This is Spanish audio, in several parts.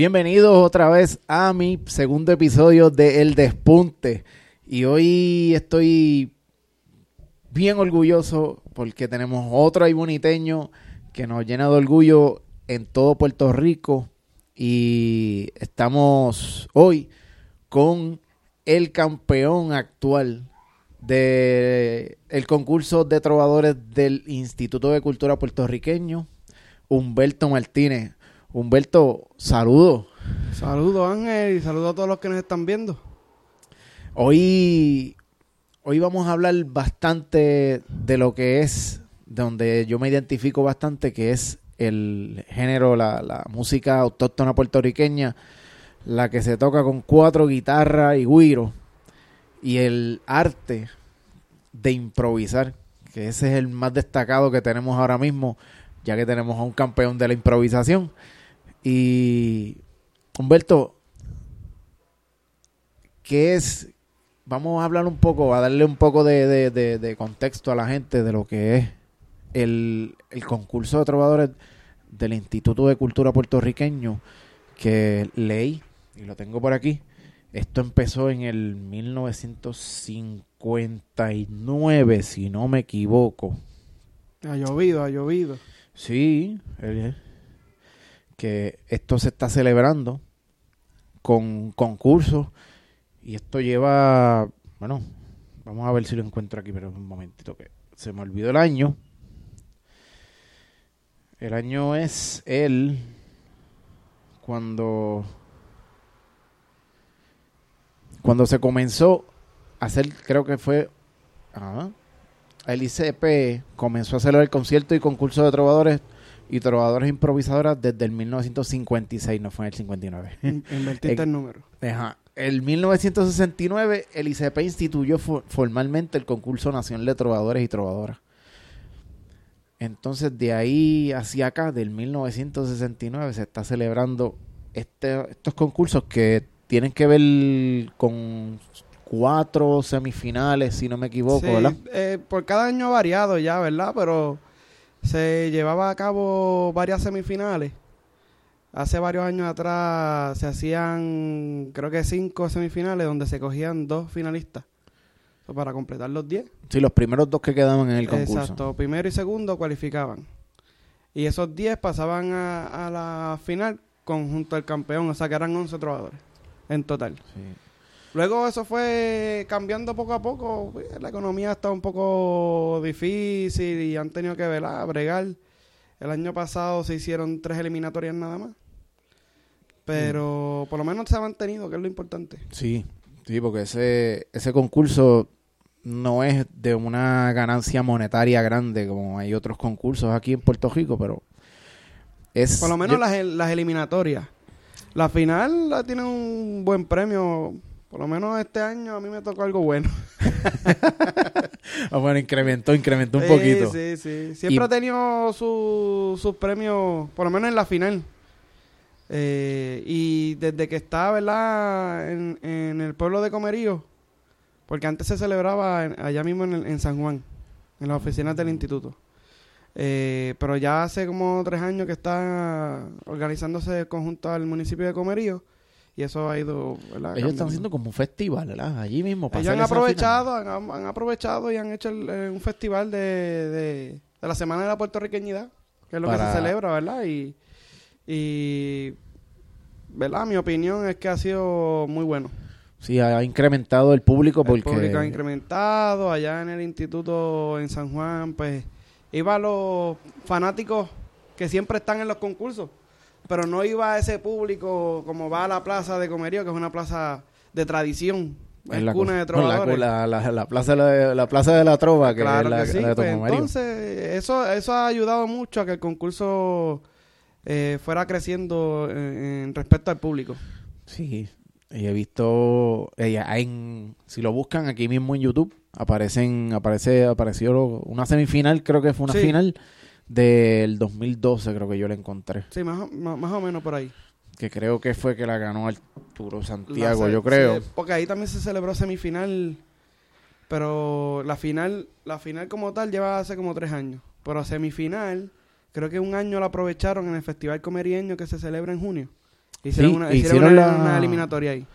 Bienvenidos otra vez a mi segundo episodio de El Despunte. Y hoy estoy bien orgulloso porque tenemos otro boniteño que nos llena de orgullo en todo Puerto Rico. Y estamos hoy con el campeón actual del el concurso de trovadores del Instituto de Cultura Puertorriqueño, Humberto Martínez. Humberto, saludo. Saludos Ángel y saludos a todos los que nos están viendo. Hoy, hoy vamos a hablar bastante de lo que es, de donde yo me identifico bastante, que es el género, la, la música autóctona puertorriqueña, la que se toca con cuatro guitarras y guiro, y el arte de improvisar, que ese es el más destacado que tenemos ahora mismo, ya que tenemos a un campeón de la improvisación. Y Humberto, ¿qué es? Vamos a hablar un poco, a darle un poco de, de- de- de contexto a la gente de lo que es el, el concurso de trovadores del Instituto de Cultura Puertorriqueño que leí y lo tengo por aquí. Esto empezó en el 1959, si no me equivoco. Ha llovido, ha llovido. Sí, eh, que esto se está celebrando con concursos y esto lleva, bueno, vamos a ver si lo encuentro aquí, pero un momentito que se me olvidó el año. El año es el cuando cuando se comenzó a hacer, creo que fue ajá, el ICP comenzó a hacer el concierto y concurso de trovadores y trovadoras improvisadoras desde el 1956, no fue en el 59. In- Invertiste el número. Ajá. El 1969 el ICP instituyó fo- formalmente el concurso nacional de trovadores y trovadoras. Entonces de ahí hacia acá, del 1969, se está celebrando este, estos concursos que tienen que ver con cuatro semifinales, si no me equivoco, Sí, ¿verdad? eh, por cada año ha variado ya, ¿verdad? Pero se llevaba a cabo varias semifinales. Hace varios años atrás se hacían, creo que cinco semifinales donde se cogían dos finalistas. Para completar los diez. Sí, los primeros dos que quedaban en el concurso. Exacto, primero y segundo cualificaban. Y esos 10 pasaban a, a la final conjunto al campeón, o sea que eran 11 trovadores en total. Sí. Luego eso fue cambiando poco a poco, pues, la economía está un poco difícil y han tenido que velar, bregar. El año pasado se hicieron tres eliminatorias nada más. Pero por lo menos se ha mantenido, que es lo importante. Sí, sí, porque ese, ese concurso no es de una ganancia monetaria grande como hay otros concursos aquí en Puerto Rico, pero es... Por lo menos yo- las, las eliminatorias. La final la tiene un buen premio. Por lo menos este año a mí me tocó algo bueno. Ah, bueno, incrementó, incrementó un Sí, poquito. Sí, sí. Siempre Y- ha tenido su- sus premios, por lo menos en la final. Eh, y desde que está, ¿verdad? En, en el pueblo de Comerío, porque antes se celebraba en- allá mismo en, el- en San Juan, en las oficinas del instituto. Eh, pero ya hace como tres años que está organizándose conjunto al municipio de Comerío y eso ha ido, ¿verdad? Ellos están haciendo como un festival, ¿verdad? Allí mismo. Ellos han aprovechado, han, han aprovechado y han hecho el- eh, un festival de, de, de la Semana de la Puertorriqueñidad, que es lo que se celebra, ¿verdad? Y, y, ¿verdad? Mi opinión es que ha sido muy bueno. Sí, ha incrementado el público porque... El público ha incrementado, allá en el instituto en San Juan, pues iba los fanáticos que siempre están en los concursos, pero no iba ese público como va a la plaza de Comerío, que es una plaza de tradición, es es la cuna de no, la- trovadores. la, la- la plaza, de- la plaza de la trova, que Claro es la, que sí, la de pues, entonces eso, eso ha ayudado mucho a que el concurso eh, fuera creciendo en, en respecto al público. Sí, y he visto, ella en, si lo buscan aquí mismo en YouTube, aparecen, aparece, apareció una semifinal, creo que fue una Sí. final del 2012, creo que yo la encontré, Sí, más, o- más, más o menos por ahí. que creo que fue que la ganó Arturo Santiago, yo creo. sí, porque ahí también se celebró semifinal, pero la final, la final como tal lleva hace como tres años. Pero semifinal, creo que un año la aprovecharon en el Festival Comerieño que se celebra en junio. Hicieron, Sí, una, hicieron hicieron una, la- una eliminatoria ahí.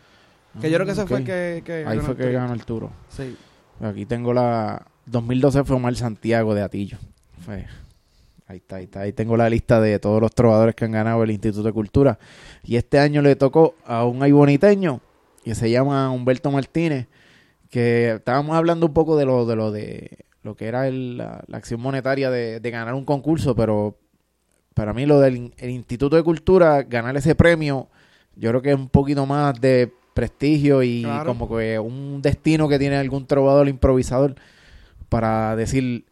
Que yo creo que ese fue el Ok. que, que Ahí fue que ganó Arturo. Sí. Aquí tengo la 2012 fue Omar Santiago de Atillo. Fue- Ahí está, ahí está. Ahí tengo la lista de todos los trovadores que han ganado el Instituto de Cultura. Y este año le tocó a un aiboniteño que se llama Humberto Martínez, que estábamos hablando un poco de lo de lo de lo que era el- la, la acción monetaria de, de ganar un concurso, pero para mí lo del el Instituto de Cultura, ganar ese premio, yo creo que es un poquito más de prestigio y Claro. como que un destino que tiene algún trovador improvisador para decir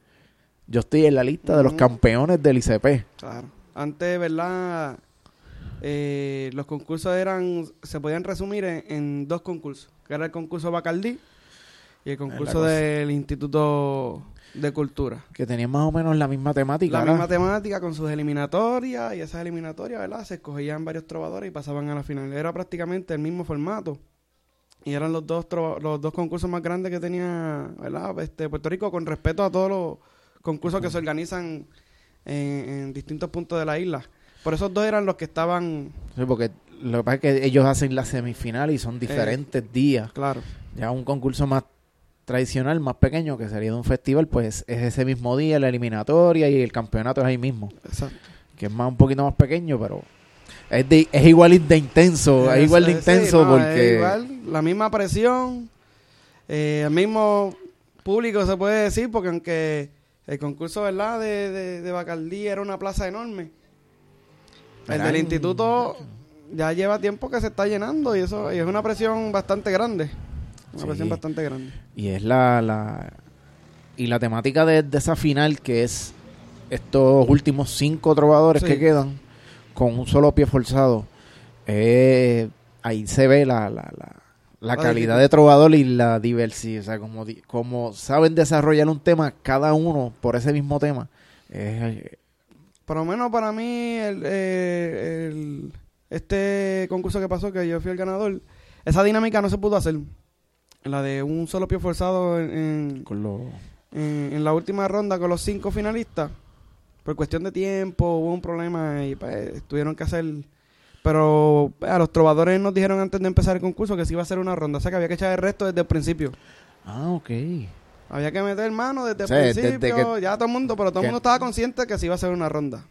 yo estoy en la lista de los campeones del ICP. Claro. Antes, ¿verdad? Eh, los concursos eran, se podían resumir en, en dos concursos, que era el concurso Bacardí y el concurso del Instituto de Cultura. Que tenían más o menos la misma temática. La ¿verdad? misma temática con sus eliminatorias y esas eliminatorias, ¿verdad? Se escogían varios trovadores y pasaban a la final. Era prácticamente el mismo formato. Y eran los dos los dos concursos más grandes que tenía, ¿verdad? Este, Puerto Rico con respeto a todos los concursos que se organizan en, en distintos puntos de la isla. Por esos dos eran los que estaban, Sí, porque lo que pasa es que ellos hacen la semifinal y son diferentes días. claro. Ya un concurso más tradicional, más pequeño, que sería de un festival, pues es ese mismo día, la eliminatoria y el campeonato es ahí mismo. Exacto. Que es más un poquito más pequeño, pero es, de, es igual de intenso, es igual de sí, intenso no, es porque... igual, la misma presión, eh, el mismo público se puede decir, porque aunque el concurso ¿verdad? De, de, de Bacardí era una plaza enorme, el del instituto ya lleva tiempo que se está llenando y eso y es una presión bastante grande. Una Sí. presión bastante grande. Y es la, la y la temática de, de esa final que es estos últimos cinco trovadores Sí. que quedan con un solo pie forzado. eh, ahí se ve la, la, la, la La calidad de trovador y la diversidad. O sea, como, como saben desarrollar un tema cada uno por ese mismo tema. Es, Por lo menos para mí, el, eh, el- este concurso que pasó, que yo fui el ganador, esa dinámica no se pudo hacer. La de un solo pie forzado en, en- con lo, en- en la última ronda con los cinco finalistas. Por cuestión de tiempo hubo un problema y pues, tuvieron que hacer... Pero a los trovadores nos dijeron antes de empezar el concurso que se iba a hacer una ronda. O sea que había que echar el resto desde el principio. ah, ok. Había que meter mano desde O sea, el desde principio. que- ya todo el mundo, pero todo el mundo estaba consciente que se iba a hacer una ronda.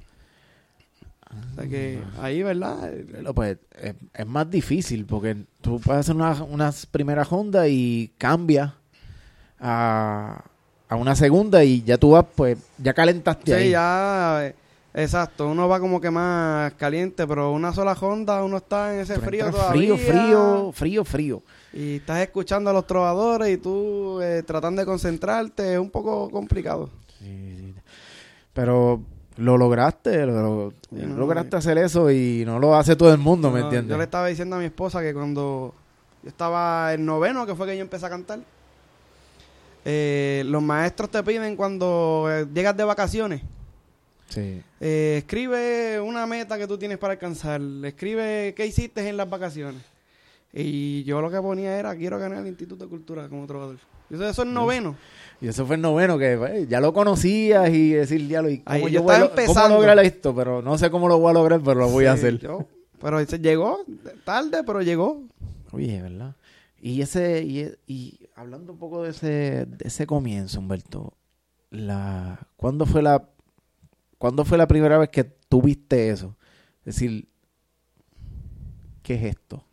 O sea que ahí, ¿verdad? Pero, Pues es, es más difícil porque tú puedes hacer una, una primera ronda y cambia a, a una segunda y ya tú vas, pues ya calentaste Sí, ahí. ya, eh, exacto. Uno va como que más caliente, pero una sola Honda, uno está en ese Pero frío todavía. frío, frío, frío, frío. Y estás escuchando a los trovadores y tú eh, tratando de concentrarte. Es un poco complicado. Sí, sí. Pero lo lograste, lo, lo- Sí, no, lograste hacer eso y no lo hace todo el mundo, ¿me No, entiendes? Yo le estaba diciendo a mi esposa que cuando yo estaba en noveno, que fue que yo empecé a cantar, eh, los maestros te piden cuando eh, llegas de vacaciones, Sí. eh, escribe una meta que tú tienes para alcanzar, escribe qué hiciste en las vacaciones. Y yo lo que ponía era, quiero ganar el Instituto de Cultura como trovador. Eso, eso es noveno. Y eso fue el noveno, que pues, ya lo conocías y decir, diablo, ¿y cómo, Ahí, yo yo voy a estaba lo- cómo empezando. lograr esto? Pero no sé cómo lo voy a lograr, pero lo voy a hacer. yo- pero ese llegó tarde, pero llegó. Oye, ¿verdad? Y ese, y, e- y hablando un poco de ese, de ese comienzo, Humberto, la, ¿cuándo fue la, ¿cuándo fue la primera vez que tuviste eso? Es decir, ¿qué es esto?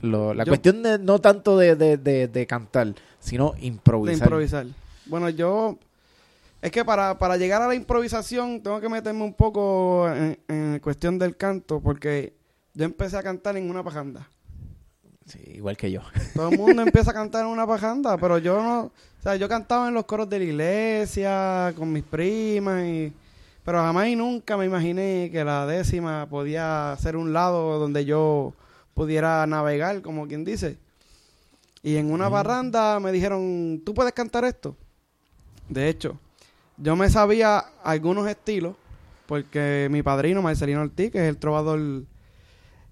Lo- la Yo- cuestión de, no tanto de, de, de, de cantar, sino De improvisar. improvisar. Bueno, yo... Es que para, para llegar a la improvisación tengo que meterme un poco en, en cuestión del canto, porque yo empecé a cantar en una pajanda. Sí, igual que yo. Todo el mundo empieza a cantar en una pajanda, pero yo no... O sea, yo cantaba en los coros de la iglesia, con mis primas, y, pero jamás y nunca me imaginé que la décima podía ser un lado donde yo pudiera navegar, como quien dice. Y en una Mm. barranda me dijeron, ¿tú puedes cantar esto? De hecho, yo me sabía algunos estilos, porque mi padrino, Marcelino Ortiz, que es el trovador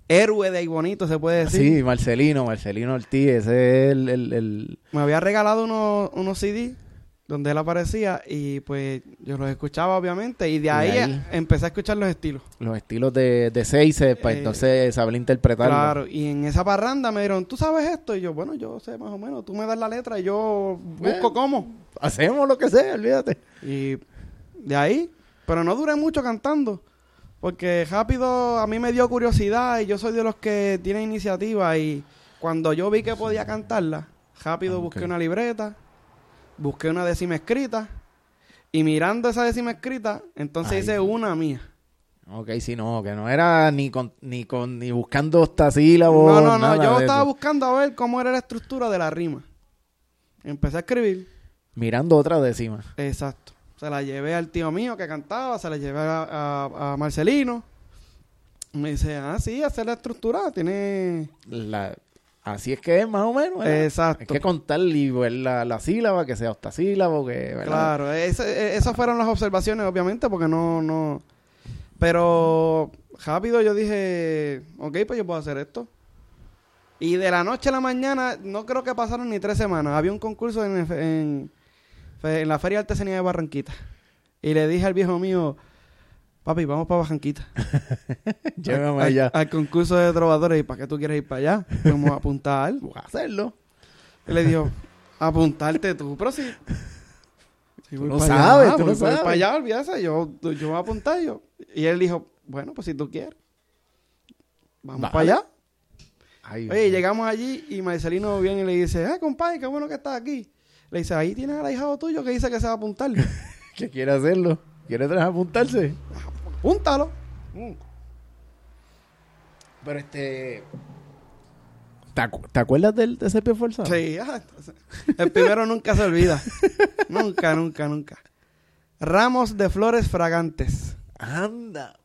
héroe de ahí bonito, se puede decir. Sí, Marcelino, Marcelino Ortiz, ese es el, el, el- Me había regalado unos, unos CD donde él aparecía y pues yo los escuchaba obviamente y de ahí, ahí? empecé a escuchar los estilos. Los estilos de, de Seize, para Eh, entonces saber interpretarlo. Claro, y en esa parranda me dijeron, ¿tú sabes esto? Y yo, bueno, yo sé más o menos, tú me das la letra y yo busco Bueno. cómo. Hacemos lo que sea, olvídate. Y de ahí, pero no duré mucho cantando, porque rápido a mí me dio curiosidad y yo soy de los que tienen iniciativa y cuando yo vi que podía cantarla, rápido Ah, busqué una libreta, busqué una décima escrita y mirando esa décima escrita, entonces Ay. hice una mía. Ok, sí, no, que no era ni con, ni con, ni buscando octasílabos. No, no, no, nada yo estaba eso. buscando a ver cómo era la estructura de la rima. Empecé a escribir. Mirando otra décima. Exacto. Se la llevé al tío mío que cantaba, se la llevé a, a- a Marcelino. Me dice, ah, sí, hacer la estructura, tiene... La, así es que es, más o menos. ¿verdad? Exacto. Hay que contar y ver la, la sílaba, que sea octasílabo, que... ¿verdad? Claro, ese- e- esas fueron las observaciones, obviamente, porque no, no... Pero rápido yo dije, ok, pues yo puedo hacer esto. Y de la noche a la mañana, no creo que pasaron ni tres semanas. Había un concurso en, en, en la Feria de Artesanía de Barranquita. Y le dije al viejo mío, papi, vamos para Barranquita. Llévame al, allá. al concurso de trovadores. ¿Y para qué tú quieres ir para allá? Vamos a apuntar. Voy a hacerlo. Y le dijo, apuntarte tú, pero sí. Si no sabes, tú no voy- voy sabes. para allá, olvídate, yo, yo voy a apuntar yo. Y él dijo, bueno, pues si tú quieres. Vamos para allá. Ay, Oye, llegamos allí y Marcelino viene y le dice, ah, compadre, qué bueno que estás aquí. Le dice, ahí tienes al ahijado tuyo que dice que se va a apuntar. que quiere hacerlo. ¿Quiere traer apuntarse? Apúntalo. Pero este... ¿Te, acu- te acuerdas del de ese pie forzado? Sí, ah, entonces, el primero nunca se olvida. nunca, nunca, nunca. Ramos de flores fragantes. Anda.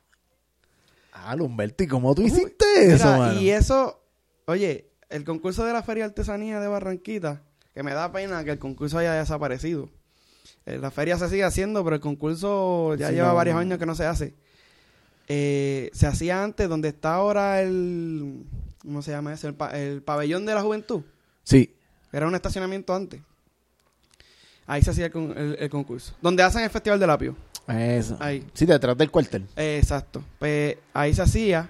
Ah, Lumberto, ¿y cómo tú hiciste eso, mano? y eso, oye, el concurso de la Feria de Artesanía de Barranquita, que me da pena que el concurso haya desaparecido. Eh, la feria se sigue haciendo, pero el concurso ya Sí, lleva no. varios años que no se hace. Eh, se hacía antes, donde está ahora el, ¿cómo se llama eso? El, pa- el pabellón de la juventud. Sí. Era un estacionamiento antes. Ahí se hacía el, con- el- el concurso. Donde hacen el Festival del Apio. Eso. Ahí. Sí, detrás del cuartel. Eh, exacto. Pues ahí se hacía.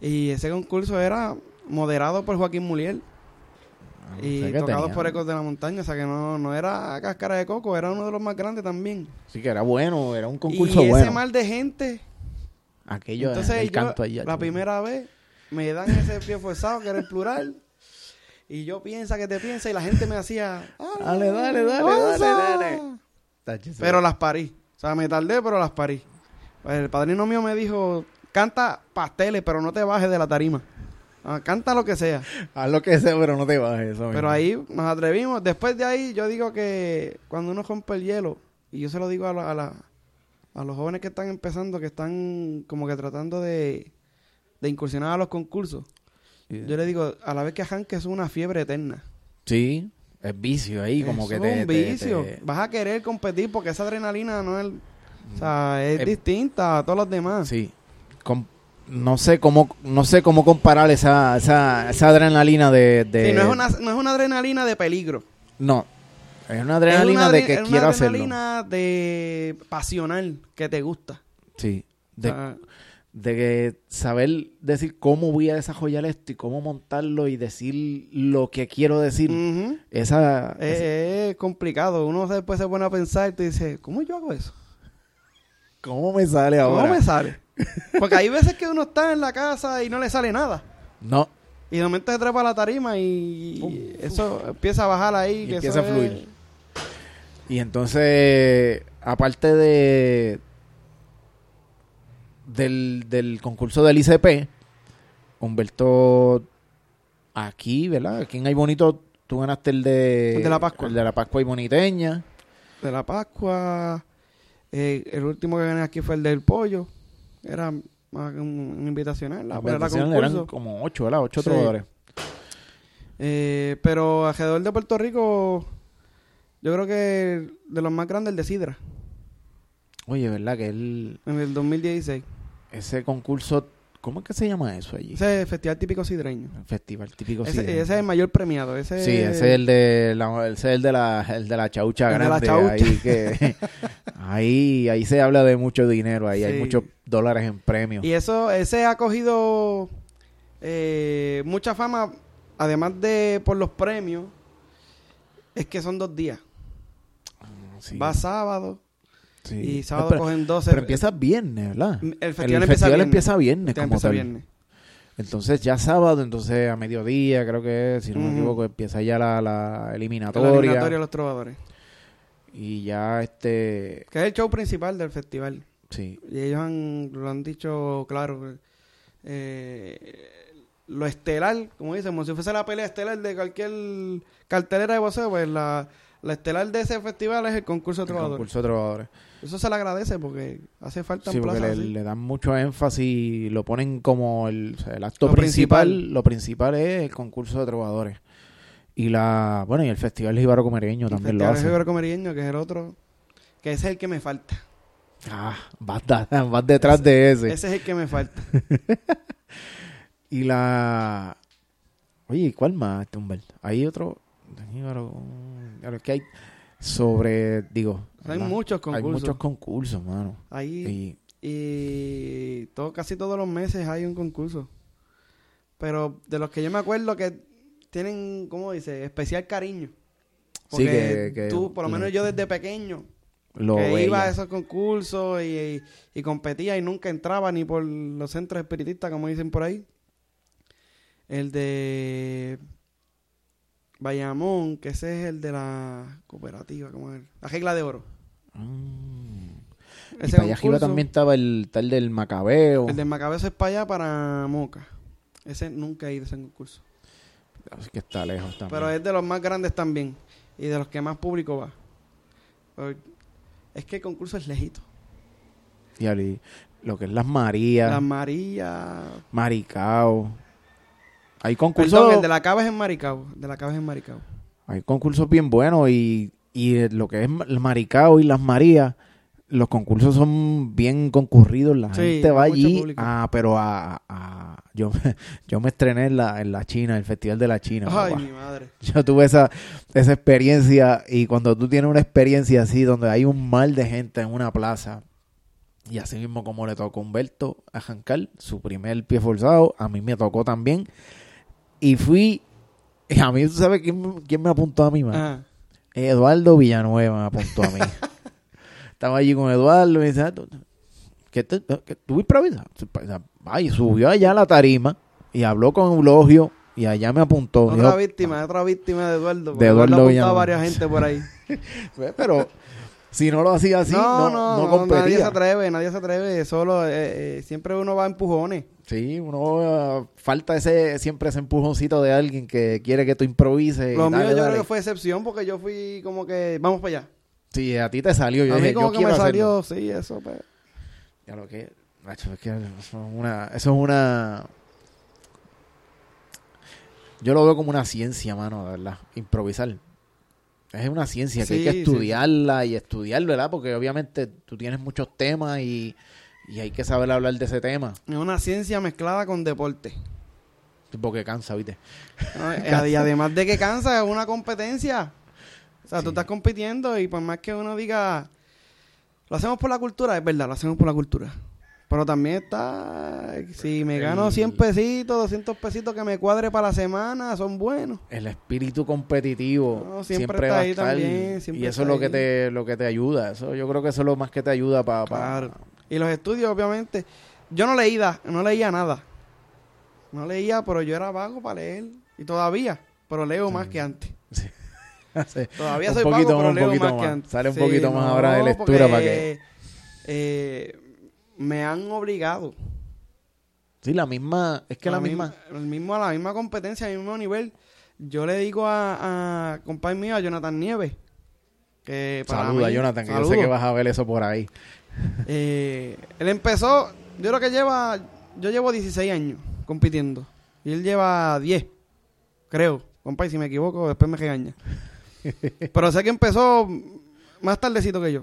Y ese concurso era moderado por Joaquín Y Sé que tocado tenía- por Ecos de la Montaña. O sea que no, no era cáscara de coco, era uno de los más grandes también. Sí, que era bueno, era un concurso y ese bueno. mal de gente. Aquello, entonces el yo, canto allá. la primera vez, me dan ese pie forzado, que era el plural. Y yo piensa que te piensa y la gente me hacía... Dale, dale, dale, ¡Onza! dale, dale. Pero las parí. O sea, me tardé, pero las parí. El padrino mío me dijo, canta pasteles, pero no te bajes de la tarima. Ah, canta lo que sea. Haz lo que sea, pero no te bajes. Eso Pero mismo. ahí nos atrevimos. Después de ahí, yo digo que cuando uno rompe el hielo, y yo se lo digo a, la- a, la- a los jóvenes que están empezando, que están como que tratando de, de incursionar a los concursos, yo le digo, a la vez que Hank es una fiebre eterna. Sí, es vicio ahí, como Eso que es te... un te- vicio. te- Vas a querer competir porque esa adrenalina no es... O sea, es Eh, distinta a todos los demás. Sí. Com- no sé cómo no sé cómo comparar esa, esa, esa adrenalina de... de- Sí, no, es una, no es una adrenalina de peligro. No, es una adrenalina es una de que es una quiero hacerlo. adrenalina de pasional que te gusta. Sí, de, O sea, de que saber decir cómo voy a desarrollar esto y cómo montarlo y decir lo que quiero decir. Esa... Es, esa- es complicado. Uno después se pone a pensar y te dice, ¿cómo yo hago eso? ¿Cómo me sale ahora? ¿Cómo me sale? Porque hay veces que uno está en la casa y no le sale nada. No, Y de momento se trepa a la tarima y Pum, eso empieza a bajar ahí. Y que empieza a fluir. es- Y entonces, aparte de del, del concurso del ICP, Humberto, aquí, ¿verdad? Aquí en Hay Bonito, tú ganaste el de... El de la Pascua. El de la Pascua y Boniteña. de la Pascua. Eh, el último que gané aquí fue el del pollo. Era más que un, invitacional. la- eran como ocho, ¿verdad? Ocho Sí. trovadores. Eh, pero alrededor de Puerto Rico, yo creo que de los más grandes el de Sidra, Oye, ¿verdad? Que él, en el 2016. ese concurso ¿Cómo es que se llama eso allí? Ese es el Festival Típico Sidreño. El festival típico Ese, sidreño. ese es el mayor premiado. Ese Sí, ese es el de la, ese es el de la, el de la chaucha El de la grande. chaucha. Ahí, que, ahí, ahí se habla de mucho dinero, ahí hay muchos dólares en premios. Y eso, ese ha cogido eh, mucha fama, además de por los premios, es que son dos días. Sí, Va sábado sí. y sábado pero, cogen 12. pero empieza viernes, ¿verdad? el El festival, empieza viernes. empieza como empieza tal. viernes. Entonces ya sábado, entonces a mediodía, creo que es, si no me equivoco, empieza ya la, la La eliminatoria. eliminatoria de los trovadores. Y ya este, Que es el show principal del festival. Sí, Y ellos han, lo han dicho claro. eh, lo estelar, como dicen, como si fuese la pelea estelar de cualquier cartelera de boxeo, pues la, la estelar de ese festival es el concurso de el trovadores. concurso de trovadores. Eso se le agradece porque hace falta Sí, un porque plaza le, dan mucho énfasis, lo ponen como el, o sea, el acto Lo principal, principal. Lo principal es el concurso de trovadores. Y la, bueno, y el Festival Jíbaro Comereño El también lo Festival hace. Jíbaro Comerieño, que es el otro, que ese es el que me falta. Ah, vas, da- vas detrás de ese. Ese es el que me falta. Y la, oye, ¿y ¿cuál más, Humberto? Hay otro, claro, que hay sobre, digo, Hay muchos concursos. Hay muchos concursos, mano. Ahí Y, y todo, casi todos los meses hay un concurso. Pero de los que yo me acuerdo que tienen, ¿cómo dice? Especial cariño. Sí, Porque que- que- tú, por lo menos yo desde pequeño, lo que iba a esos concursos y, y- y competía y nunca entraba ni por los centros espiritistas, como dicen por ahí. El de Bayamón, que ese es el de la cooperativa, como es? La regla de oro. Mm. Y Ese para allá arriba concurso- también estaba el tal del Macabeo. El de Macabeo es para allá, para Moca. Ese nunca he ido a ese concurso. Así que está lejos también. Pero es de los más grandes también. Y de los que más público va. Es que el concurso es lejito. Y ali- lo que es las Marías, Las Marías. Maricao. Hay concursos, Perdón, el de la Cava es en Maricao. De la Cava es en Maricao. hay concursos bien buenos y, y lo que es el Maricao y las Marías, los concursos son bien concurridos. La Sí, gente va allí, ah, pero a, a- yo, me- yo me estrené en la, en la China, el Festival de la China. Ay, papá. mi madre. Yo tuve esa, esa experiencia y cuando tú tienes una experiencia así donde hay un mal de gente en una plaza y así mismo como le tocó a Humberto a Jancal, su primer pie forzado, a mí me tocó también y fui, y a mí tú sabes quién, quién me apuntó a mí? Ajá. Eduardo Villanueva me apuntó a mí. Estaba allí con Eduardo y me dice, "Ah, ¿qué te, que tú improvisas? Ay, subió allá a la tarima y habló con Eulogio y allá me apuntó. Otra Dijo, víctima, otra víctima de Eduardo. De Eduardo a varias gente por ahí. Pero si no lo hacía así, no, no, nadie se competía. atreve, nadie se atreve. Solo, eh, eh, siempre uno va a empujones. Sí, uno uh, falta ese siempre ese empujoncito de alguien que quiere que tú improvises. y Lo mío dale, yo dale. creo que fue excepción porque yo fui como que, vamos para allá. Sí, a ti te salió. Yo a mí dije, como yo que me hacerlo. salió, sí, eso. Pues. Ya lo que, macho, es que eso es una, eso es una, yo lo veo como una ciencia, mano, de verdad, improvisar. Es una ciencia que hay que sí, estudiarla y estudiar, ¿verdad? Porque obviamente tú tienes muchos temas y, y hay que saber hablar de ese tema. Es una ciencia mezclada con deporte. Porque cansa, ¿viste? ¿no? y además de que cansa, es una competencia. O sea, Sí. tú estás compitiendo y por más que uno diga, lo hacemos por la cultura, es verdad, lo hacemos por la cultura. Pero también está, si me gano El- 100 pesitos, 200 pesitos que me cuadre para la semana, son buenos. El espíritu competitivo No, siempre, siempre está va a ahí estar también, y eso es lo que te lo que te ayuda. Eso yo creo que eso es lo más que te ayuda para Claro. Y los estudios, obviamente, yo no leía, no leía nada. No leía, pero yo era vago para leer. Y todavía, pero leo más que antes. Todavía Un soy poquito vago, pero un poquito más, que más. antes. Sale un poquito más ahora de lectura para que- eh, me han obligado. Sí, la misma, es que la, misma, el mismo, a la misma competencia, al mismo nivel. Yo le digo a, a compadre mío, a Jonathan Nieves, que para Saluda, mí- Jonathan, que yo sé que vas a ver eso por ahí. Eh, él empezó, yo creo que lleva, yo llevo 16 años compitiendo. Y él lleva 10, creo. Compadre, si me equivoco, después me regaña. Pero sé que empezó más tardecito que yo.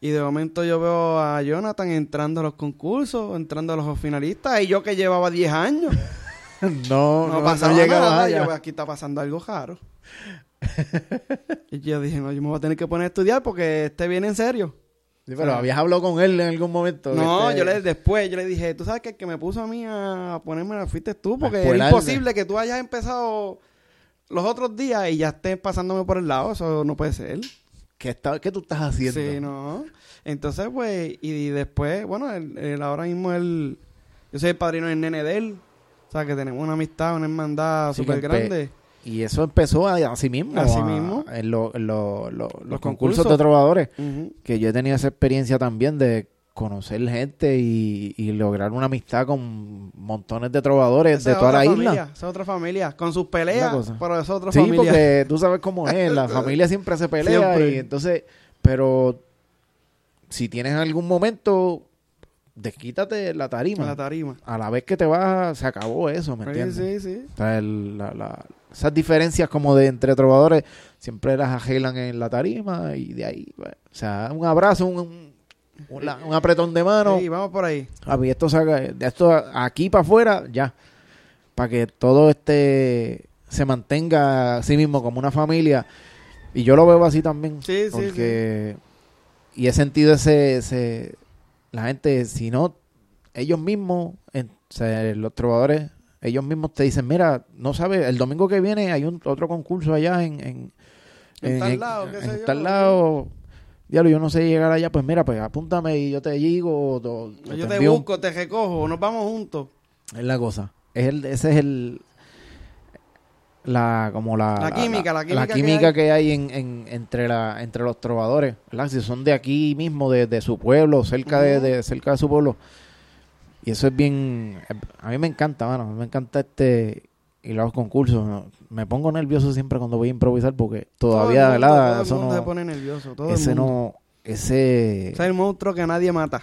Y de momento yo veo a Jonathan entrando a los concursos, entrando a los finalistas, y yo que llevaba 10 años. no, no, no, pasaba no llegaba nada. allá. Yo, aquí está pasando algo raro. y yo dije, no, yo me voy a tener que poner a estudiar porque este viene en serio. Sí, pero habías hablado con él en algún momento. No, este, yo le después yo le dije, tú sabes que el que me puso a mí a ponerme la fuiste tú, porque es imposible que tú hayas empezado los otros días y ya estés pasándome por el lado, eso no puede ser. ¿Qué, está- qué tú estás haciendo? Sí, no. Entonces, pues, y, después, bueno, él, él ahora mismo él, yo soy el padrino del nene de él, o sea, que tenemos una amistad, una hermandad súper grande. Y eso empezó así mismo. Así a- mismo. En lo- en lo- lo- los, Los concursos concursos. de trovadores. Que yo he tenido esa experiencia también de conocer gente y, y lograr una amistad con montones de trovadores Esa de toda la familia, isla. Esa es otra familia, con sus peleas, pero es otra Sí, familia. porque tú sabes cómo es, la familia siempre se pelea Siempre. y entonces, pero si tienes algún momento, desquítate la tarima. La tarima. A la vez que te vas, se acabó eso, ¿me Sí, entiendes? sí, sí. O sea, el- la- la- esas diferencias como de entre trovadores siempre las arreglan en la tarima y de ahí, bueno, o sea, un abrazo, un, un, un apretón de mano, Sí, vamos por ahí. a mí esto saca, de esto aquí para afuera, ya, para que todo este se mantenga así mismo como una familia y yo lo veo así también, Sí, sí, porque y he sentido ese, ese la gente, si no ellos mismos, en- o sea, los trovadores, ellos mismos te dicen, mira, no sabes, el domingo que viene hay un otro concurso allá en en, En tal lado, qué sé en yo. tal lado. Diablo, yo no sé llegar allá, pues mira, pues apúntame y yo te digo, o- o Yo te un- busco, te recojo, nos vamos juntos. es la cosa. Es el, ese es el la como la, La química, la química que química hay. que hay en, en- entre la entre los trovadores, ¿verdad? Si son de aquí mismo, de, de su pueblo, cerca de, de- cerca de su pueblo. Y eso es bien a mí me encanta, mano, me encanta este y los concursos, ¿no? me pongo nervioso siempre cuando voy a improvisar porque todavía, todo el mundo, ¿verdad? todo el Eso mundo no- se pone nervioso. Todo ese el mundo. no ese es el monstruo que nadie mata.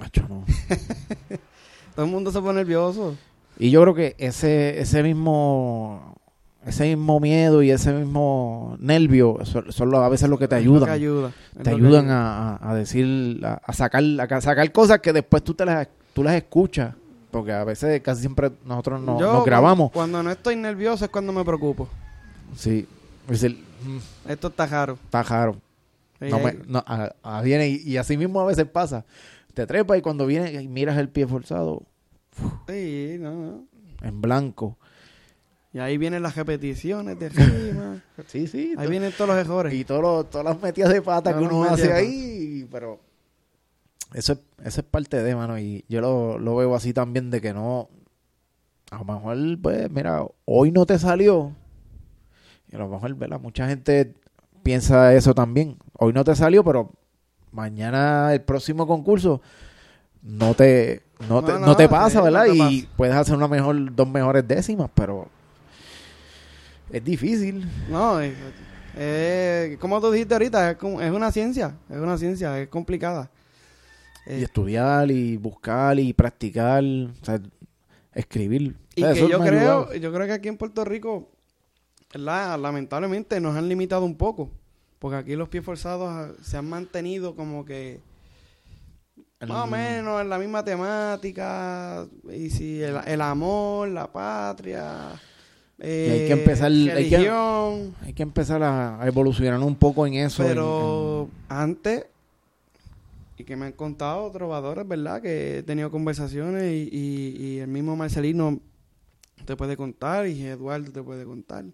Macho, no. Todo el mundo se pone nervioso. Y yo creo que ese, ese mismo ese mismo miedo y ese mismo nervio son, son a veces lo que te ayudan. que ayuda. Te que ayudan ayuda. a, a- a decir, a, a sacar, a sacar cosas que después tú te las, tú las escuchas. Porque a veces casi siempre nosotros no, Yo, nos grabamos. Cuando no estoy nervioso es cuando me preocupo. Sí. "Mm, Esto está raro. está raro. Sí, No me- hay- no, a- a- viene y, y así mismo a veces pasa. Te trepas y cuando viene y miras el pie forzado sí, no, no. en blanco. Y ahí vienen las repeticiones de rima. Sí, sí. ahí vienen todos los errores. Y todos los- todas las metidas de pata que uno hace ahí, pero eso es, eso es parte de, mano, y yo lo, lo veo así también de que no, a lo mejor, pues, mira, hoy no te salió, y a lo mejor, ¿verdad? Mucha gente piensa eso también, hoy no te salió, pero mañana el próximo concurso no te, no te, No, no, no, te pasa, sí, ¿verdad? te y pasa. puedes hacer una mejor, dos mejores décimas, pero es difícil. No, es- eh, como tú dijiste ahorita, es, como- es una ciencia. Es una ciencia, es complicada. Eh, y estudiar y buscar y practicar, o sea, escribir. Y O sea, que yo creo, yo creo que aquí en Puerto Rico, ¿verdad? lamentablemente nos han limitado un poco. Porque aquí los pies forzados ah, se han mantenido como que El- más o menos en la misma temática. Y si el, el amor, la patria, eh, hay que empezar- hay que-. Hay que empezar a, a evolucionar un poco en eso. en- Pero antes, y que me han contado trovadores, ¿verdad? Que he tenido conversaciones y, y- y el mismo Marcelino te puede contar y Eduardo te puede contar.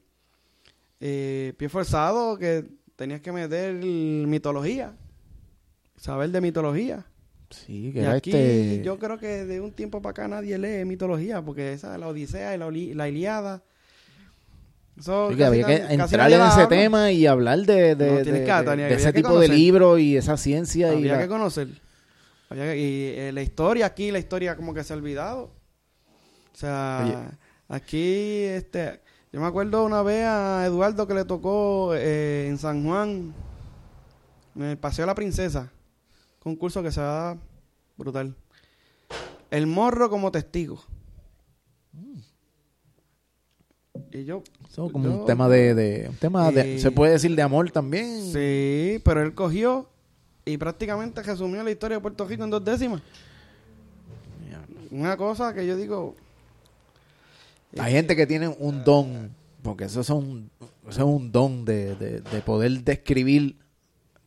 Eh, pie forzado que tenías que meter mitología, saber de mitología. sí, que Y era aquí este... yo creo que de un tiempo para acá nadie lee mitología, porque esa la Odisea y la, la Iliada. Sí, que había que casi entrar en ese tema y hablar de, de, No, de- tienes que, de- Tania, de ese tipo de libros y esa ciencia. y Había la- que conocer. Había que- y eh, la historia aquí, la historia como que se ha olvidado. O sea, Oye. aquí, este, yo me acuerdo una vez a Eduardo que le tocó eh, en San Juan, en el Paseo de la Princesa, concurso que se da brutal. El morro como testigo. Y yo, eso como yo- un tema de... de- un tema de, Eh, se puede decir de amor también. Sí, pero él cogió y prácticamente resumió la historia de Puerto Rico en dos décimas. Una cosa que yo digo... Hay gente que tiene un don, porque eso, son, eso es un don de, de, de poder describir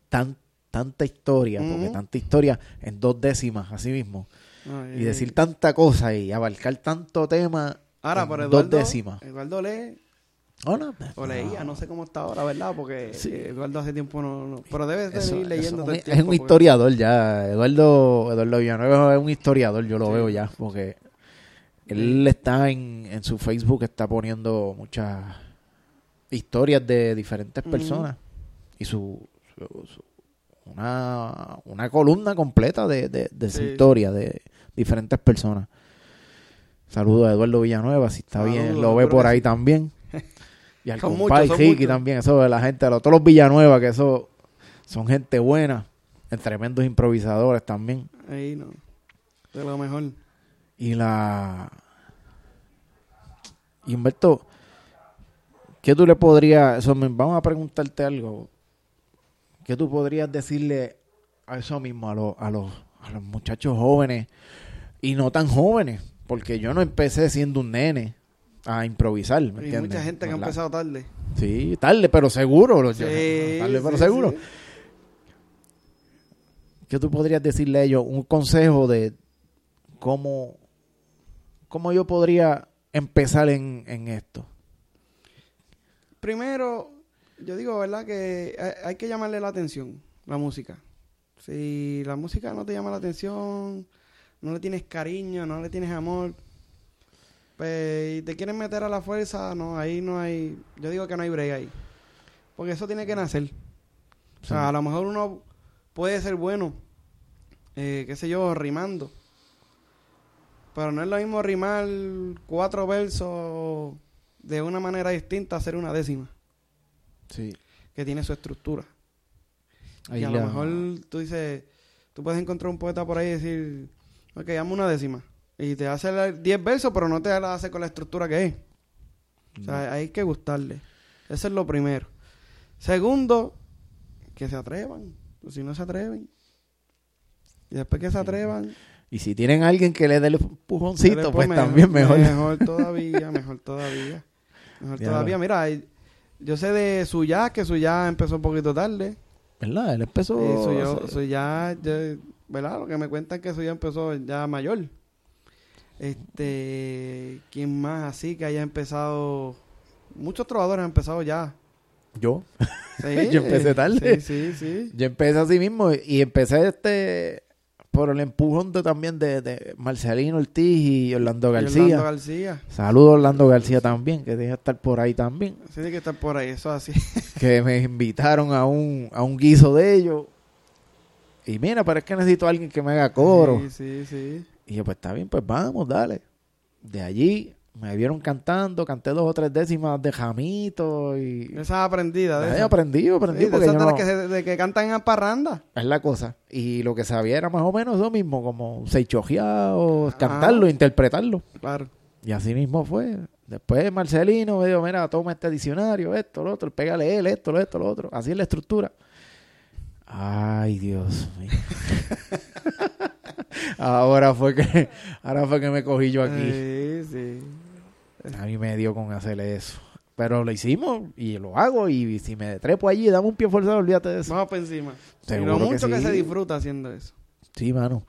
tan, tanta historia, porque tanta historia en dos décimas, así mismo, Ay, y decir tanta cosa y abarcar tanto tema Ahora, por dos Eduardo, décimas. Eduardo lee Oh, no, o leía, no sé cómo está ahora, ¿verdad? Porque Sí. eh, Eduardo hace tiempo no... no- pero debe de Eso- seguir leyendo eso todo el es, un porque- historiador ya. Eduardo, Eduardo Villanueva es un historiador, yo lo Sí. veo ya, porque él está en, en su Facebook, está poniendo muchas historias de diferentes personas y su, su- su- una, una columna completa de, de, de su Sí. historia de diferentes personas. Saludos a Eduardo Villanueva, si está bien, lo ve por ahí también. Y al compadre Ricky también, eso de la gente, los- todos los Villanueva, que eso son gente buena, en tremendos improvisadores también. Ahí no. De lo mejor. Y la. Y Humberto, ¿qué tú le podrías. Eso, vamos a preguntarte algo. ¿Qué tú podrías decirle a eso mismo, a, los a, los, a los muchachos jóvenes y no tan jóvenes? Porque yo no empecé siendo un nene a improvisar, ¿me Hay mucha gente que ha empezado tarde. Sí, tarde, pero seguro. Sí, tarde, pero sí, seguro. sí. ¿Qué tú podrías decirle a ellos? Un consejo de cómo, cómo yo podría empezar en, en esto. Primero, yo digo, ¿verdad? Que hay, hay que llamarle la atención, la música. Si la música no te llama la atención, no le tienes cariño, no le tienes amor, pues, y te quieren meter a la fuerza, no, ahí no hay, yo digo que no hay break ahí. Porque eso tiene que nacer. O sea, a lo mejor uno puede ser bueno, eh, qué sé yo, rimando. Pero no es lo mismo rimar cuatro versos de una manera distinta a hacer una décima, Sí. que tiene su estructura. Ahí y a la- lo mejor tú dices, tú puedes encontrar un poeta por ahí y decir, ok, dame una décima. Y te hace la- 10 versos, pero no te la hace con la estructura que es. O sea, hay que gustarle. Eso es lo primero. Segundo, que se atrevan. Pues si no se atreven. Y después que se atrevan, Y si tienen alguien que le dé el empujoncito, pues me- también mejor. Mejor todavía, mejor todavía. Mejor todavía. Mira, yo sé de Suya, que Suya empezó un poquito tarde. ¿Verdad? Él empezó... Y Suya, hace- Suya, ya- ¿verdad? Lo que me cuentan que Suya empezó ya mayor. Este, ¿quién más así que haya empezado? Muchos trovadores han empezado ya. Yo. Sí, Yo empecé tarde. Sí, sí, sí. Yo empecé así mismo y empecé este por el empujón de, también de, de Marcelino Ortiz y Orlando Y García. Orlando García. Saludos a Orlando García también, que que estar por ahí también. Sí, tiene que estar por ahí, eso así. que me invitaron a un, a un guiso de ellos. Y mira, pero es que necesito a alguien que me haga coro. Sí, sí, sí. Y yo, pues está bien, pues vamos, dale. De allí me vieron cantando, canté dos o tres décimas de jamito y... Esa aprendida de Ay, esa. aprendí, aprendí, Sí, porque esas de las no- que, se- de que cantan en parranda. es la cosa. Y lo que sabía era más o menos eso mismo, como seichojeado, Ajá. cantarlo, interpretarlo. Claro. Y así mismo fue. Después Marcelino me dijo, mira, toma este diccionario, esto, lo otro, pégale él, esto, lo esto, lo otro. Así es la estructura. Ay, Dios mío. ahora fue que ahora fue que me cogí yo aquí. Sí, sí. A mí me dio con hacerle eso. Pero lo hicimos y lo hago y si me trepo allí, dame un pie forzado, olvídate de eso. Vamos para encima. y Seguro lo que mucho que, sí. se disfruta haciendo eso. Sí, mano.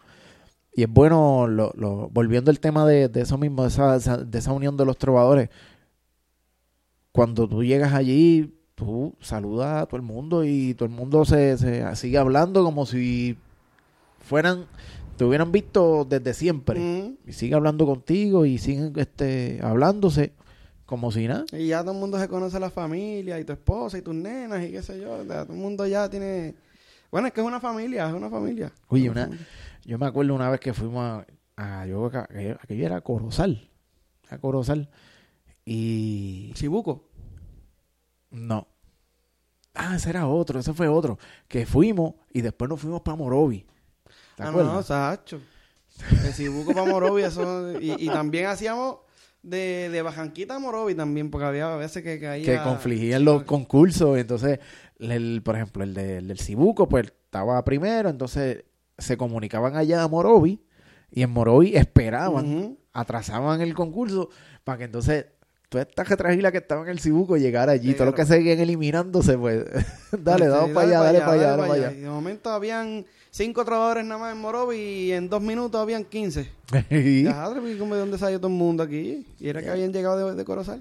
Y es bueno, lo, lo- volviendo al tema de, de eso mismo, de esa- de esa unión de los trovadores. Cuando tú llegas allí, tú saludas a todo el mundo y todo el mundo se, se sigue hablando como si fueran, te hubieran visto desde siempre. Mm. Y sigue hablando contigo y siguen este, hablándose como si nada. Y ya todo el mundo se conoce la familia y tu esposa y tus nenas y qué sé yo. Ya todo el mundo ya tiene... Bueno, es que es una familia, es una familia. Oye, una, yo me acuerdo una vez que fuimos a, a yo, aquello, aquello era Corozal, a Corozal, y Chibuco. No, ah, ese era otro, ese fue otro, que fuimos y después nos fuimos para Morovi, ¿te Ah, no, acuerdas? Sacho. El Chibuco para Morovi, eso... Y, y también hacíamos de, de Bajanquita a Morovi también, porque había veces que caía... que confligían los concursos. Entonces, el, por ejemplo, el, de- el del Cibuco, pues estaba primero, entonces se comunicaban allá a Morovi y en Morovi esperaban, atrasaban el concurso para que entonces toda esta retragila que estaba en el Cibuco llegara allí. Sí, Todo lo que seguían eliminándose, pues dale, Sí, vamos para allá, dale para allá, dale para allá. Y de momento habían cinco trovadores nada más en Morovi y en dos minutos habían 15. Y- pues, ¿cómo- ¿de dónde salió todo el mundo aquí? Y era que habían llegado de, de Corozal.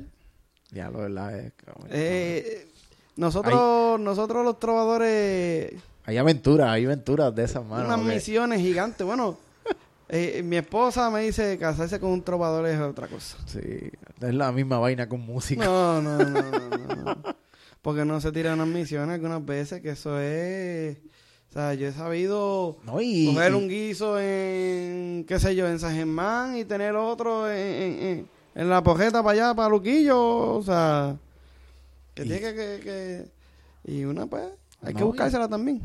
Ya, lo verdad es que- Eh, nosotros, nosotros los trovadores, Hay aventuras, hay aventuras de esas manos. unas porque- misiones gigantes. Bueno, eh, mi esposa me dice casarse con un trovador es otra cosa. Sí, es la misma vaina con música. No, no, no, no. Porque no se tiran unas misiones algunas veces que eso es... O sea, yo he sabido No, y, coger y- un guiso en, qué sé yo, en San Germán y tener otro en, en, en- en la pojeta para allá, para Luquillo, o sea, que Y- tiene que, que, que- Y una, pues, hay que No, y- buscársela también.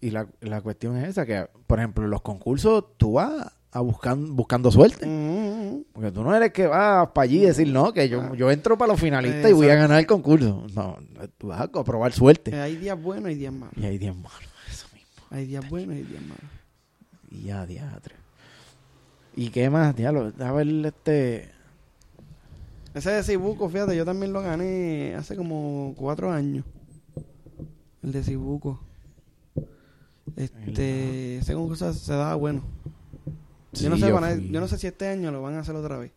Y la, la cuestión es esa, que por ejemplo los concursos tú vas a buscar, buscando suerte. Mm, Porque tú no eres que vas para allí y decir, no, que Ah. yo, yo entro para los finalistas y voy a ganar el concurso. No, tú vas a probar suerte. eh, hay días buenos y días malos. Y hay 10 malos, eso mismo. Hay días buenos y días malos. Y ya, diatre. ¿Y qué más? Diablo, a ver este... Ese de Cibuco, fíjate, yo también lo gané hace como cuatro años. El de Cibuco. Este, ese concurso se daba bueno. Sí, yo, no sé, yo a- no sé si este año lo van a hacer otra vez.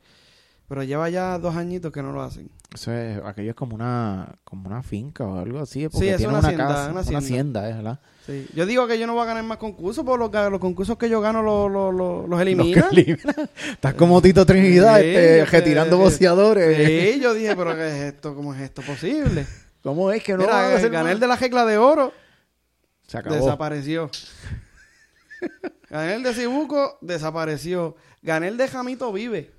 Pero lleva ya dos añitos que no lo hacen. Eso es, aquello es como una, como una finca o algo así. Sí, es tiene una una, hacienda, casa, una una hacienda. ¿eh? ¿verdad? Sí. Yo digo que yo no voy a ganar más concursos, porque los, los concursos que yo gano los, los, los, los Los eliminan. Estás como Tito Trinidad, Sí, este, retirando boceadores. Sí, yo dije, pero ¿qué es esto? ¿Cómo es esto posible? ¿Cómo es que no Mira, van a hacer gané el de la regla de oro. Se acabó. Desapareció. Gané el de Cibuco, desapareció. Gané el de Jamito Vive.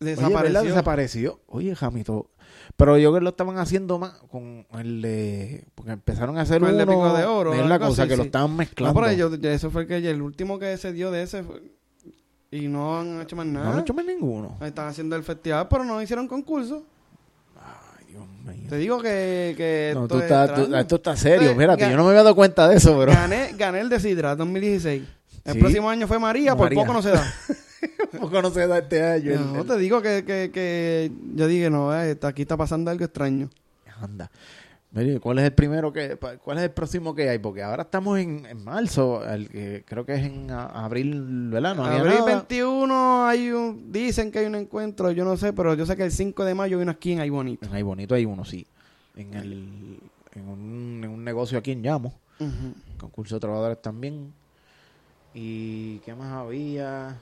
Oye, Desapareció. ¿verdad? Desapareció. Oye, Jamito. Pero yo creo que lo estaban haciendo más con el de... Porque empezaron a hacer Con el de. Pico de Oro, Es la cosa, así, que lo estaban No, mezclando. pero yo- eso fue el que el último que se dio de ese fue- y no han hecho más No nada. han hecho más ninguno. Están haciendo el festival, pero no hicieron concurso. Mío. Te digo que, que No, esto tú es estás- tú- esto está serio. Espérate, yo no me había dado cuenta de eso, pero... Gané, gané el de Sidra 2016. El Sí. próximo año fue María, por poco no se da. poco no se da este año. No, el- te digo que, que, que yo dije, no, eh, está- aquí está pasando algo extraño. Anda. ¿Cuál es el primero que... ¿Cuál es el próximo que hay? Porque ahora estamos en, en marzo. el que creo que es en a- abril, ¿verdad? No Abril nada. 21 hay un, dicen que hay un encuentro, yo no sé, pero yo sé que el 5 de mayo hay uno aquí en Ay Bonito. En Ay Bonito hay uno, sí. En, el, en, un, en un negocio aquí en Llamo. Concurso de trabajadores también. ¿Y qué más había?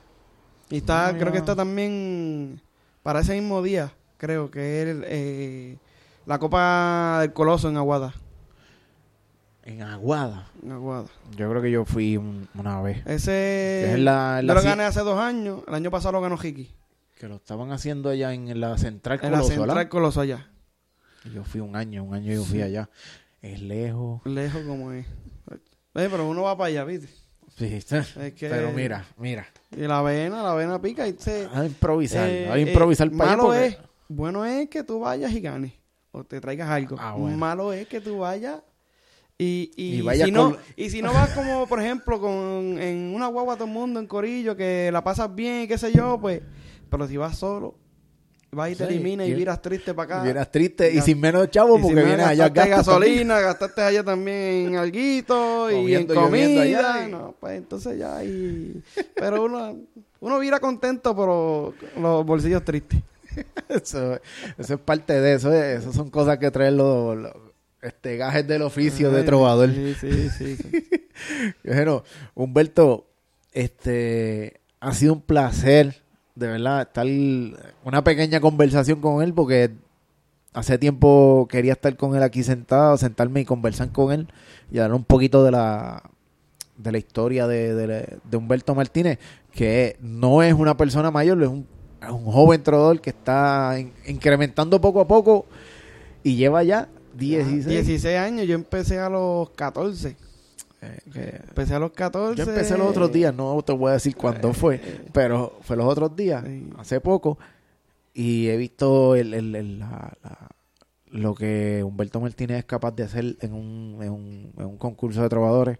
Y está, No, creo que está también para ese mismo día, creo que eh, la Copa del Coloso en Aguada. En Aguada. En Aguada. Yo creo que yo fui un- una vez. Ese es la, yo lo gané hace dos años, el año pasado lo ganó Jiki. que lo estaban haciendo allá en la central En la Coloso, Central ¿verdad? Coloso allá. Yo fui un año, un año yo fui allá. Es lejos. Lejos como es. Eh, pero uno va para allá, ¿viste? Sí, está. Es que- Pero mira, mira. Y la avena, la avena pica y se... A improvisar. Eh, a improvisar eh, para allá malo porque- es, bueno es que tú vayas y ganes o te traigas algo. Ah, bueno. Malo es que tú vayas y, y, Y si no con- y si no vas como por ejemplo con en una guagua todo el mundo en corillo que la pasas bien y qué sé yo, pues pero si vas solo vas y te Sí, eliminas y y- viras triste para acá. Vienes triste y sin menos chavos Y si porque me vienes allá gastaste gastas gasolina, gastaste allá también en alguito y en comida. allá y- No, pues entonces ya ahí... Pero uno, uno vira contento, pero los bolsillos tristes. Eso, eso es parte de eso. Esas son cosas que traen los, los, este, gajes del oficio de trovador. Sí, sí, sí. Bueno, Humberto, este, ha sido un placer, de verdad, estar una pequeña conversación con él porque hace tiempo quería estar con él aquí sentado, sentarme y conversar con él y hablar un poquito de la de la historia de, de, de Humberto Martínez, que no es una persona mayor, es un, un joven trovador que está in- incrementando poco a poco y lleva ya 16. 16 años, yo empecé a los 14. eh, que- Empecé a los 14. Yo empecé los otros días, no te voy a decir cuándo fue, pero fue los otros días, hace poco, y he visto el, el- el- la- la- lo que Humberto Martínez es capaz de hacer en un, en, un, en un concurso de trovadores.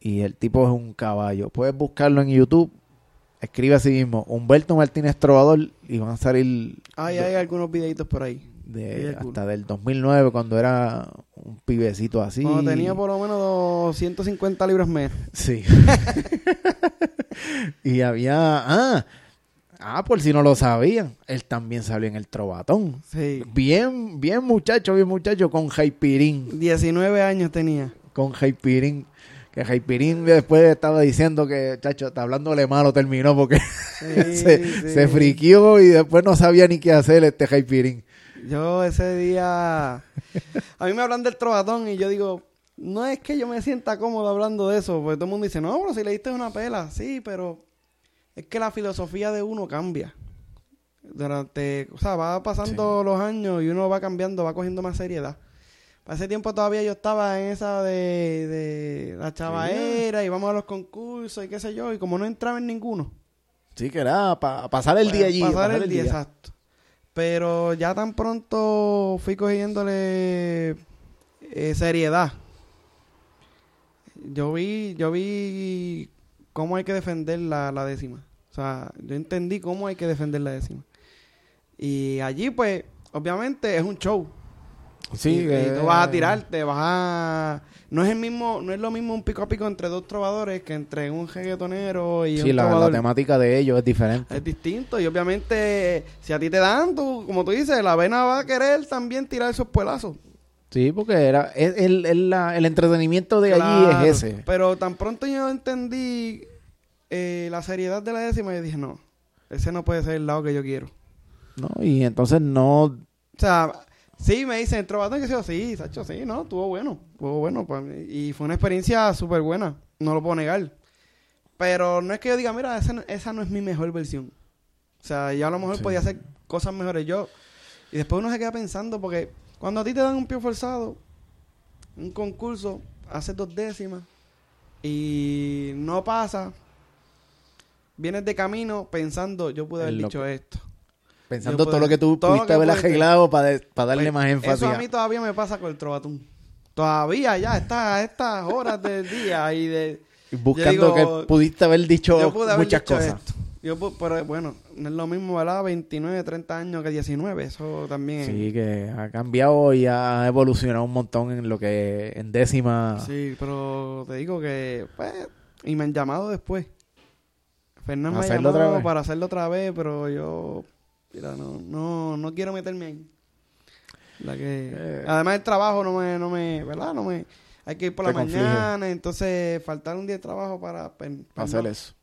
Y el tipo es un caballo. Puedes buscarlo en YouTube. Escribe así mismo, Humberto Martínez Trovador, y van a salir Hay, de- hay algunos videitos por ahí. de, hasta del 2009, cuando era un pibecito así. Cuando tenía por lo menos 250 libras menos. Sí. y había. Ah, ah, por si no lo sabían, él también salió en el Trovatón. Sí. Bien, bien muchacho, bien muchacho, con Jaipirín. 19 años tenía. Con Jaipirín. Que Jaipirín después estaba diciendo que, chacho, está hablándole malo, terminó porque Sí, se, sí. se friquió y después no sabía ni qué hacer este Jaipirín. Yo ese día... A mí me hablan del trovatón y yo digo... No es que yo me sienta cómodo hablando de eso, porque todo el mundo dice, no, pero si le diste una pela, sí, pero es que la filosofía de uno cambia. Durante, o sea, va pasando los años y uno va cambiando, va cogiendo más seriedad. Ese tiempo todavía yo estaba en esa de, de la chavaera y vamos a los concursos y qué sé yo, y como no entraba en ninguno. Sí, que era para pasar el día allí. Pasar el día, exacto. Pero ya tan pronto fui cogiéndole eh, seriedad. Yo vi, yo vi cómo hay que defender la, la décima. O sea, yo entendí cómo hay que defender la décima. Y allí, pues, obviamente es un show. Sí, y, y tú vas a tirarte, vas a... No es el mismo, no es lo mismo un pico a pico entre dos trovadores que entre un reggaetonero y Sí, un la, la trovador. temática de ellos es diferente. Es distinto y obviamente si a ti te dan, tú, como tú dices, la vena va a querer también tirar esos puelazos. Sí, porque era el, el, la- el entretenimiento de Claro, allí es ese. Pero tan pronto yo entendí eh, la seriedad de la décima, yo dije, no, ese no puede ser el lado que yo quiero. ¿no? Y entonces no... O sea, sí, me dicen, trovatón, que sí, sí, Sacho, sí, no, estuvo bueno, estuvo bueno. para mí. y fue una experiencia súper buena, no lo puedo negar. Pero no es que yo diga, mira, esa no, esa no es mi mejor versión. O sea, yo a lo mejor Sí. podía hacer cosas mejores yo. Y después uno se queda pensando, porque cuando a ti te dan un pie forzado, un concurso, haces dos décimas y no pasa, vienes de camino pensando, yo pude haber dicho esto. Pensando todo lo que tú todo pudiste haber arreglado para darle Pues, más énfasis. Eso a mí todavía me pasa con el trovatún. Todavía ya está a estas horas del día y de... buscando yo digo, que pudiste haber dicho yo pude haber muchas dicho cosas. esto. Yo pero bueno, no es lo mismo, ¿verdad? 29, 30 años que 19. Eso también... Sí, que ha cambiado y ha evolucionado un montón en lo que en décima. Sí, pero te digo que... Pues, y me han llamado después. Fernán me ha ¿Hacerlo otra llamado para hacerlo otra vez, pero yo... Mira, no, no, no quiero meterme ahí. La que... Eh. Además el trabajo no me, no me, ¿verdad? No me... Hay que ir por la conflige. mañana, entonces faltar un día de trabajo para... para hacer no. eso.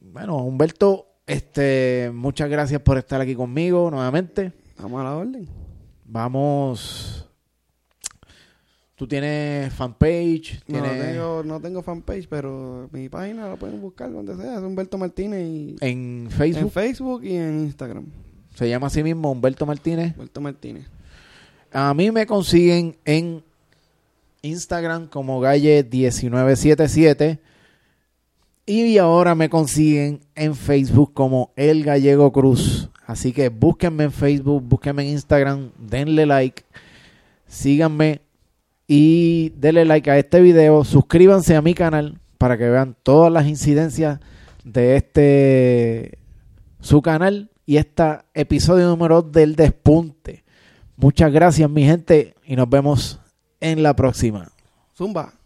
Bueno, Humberto, este, muchas gracias por estar aquí conmigo nuevamente. Vamos a la orden. Vamos. Tú tienes fanpage, No, tengo, no tengo fanpage, pero mi página la pueden buscar donde sea. Es Humberto Martínez y en en Facebook, Facebook y en Instagram. se llama así mismo Humberto Martínez. Humberto Martínez. A mí me consiguen en Instagram como Galle1977 y ahora me consiguen en Facebook como El Gallego Cruz. Así que búsquenme en Facebook, búsquenme en Instagram, denle like, síganme y denle like a este video, suscríbanse a mi canal para que vean todas las incidencias de este su canal y este episodio número del despunte. Muchas gracias mi gente y nos vemos en la próxima. Zumba.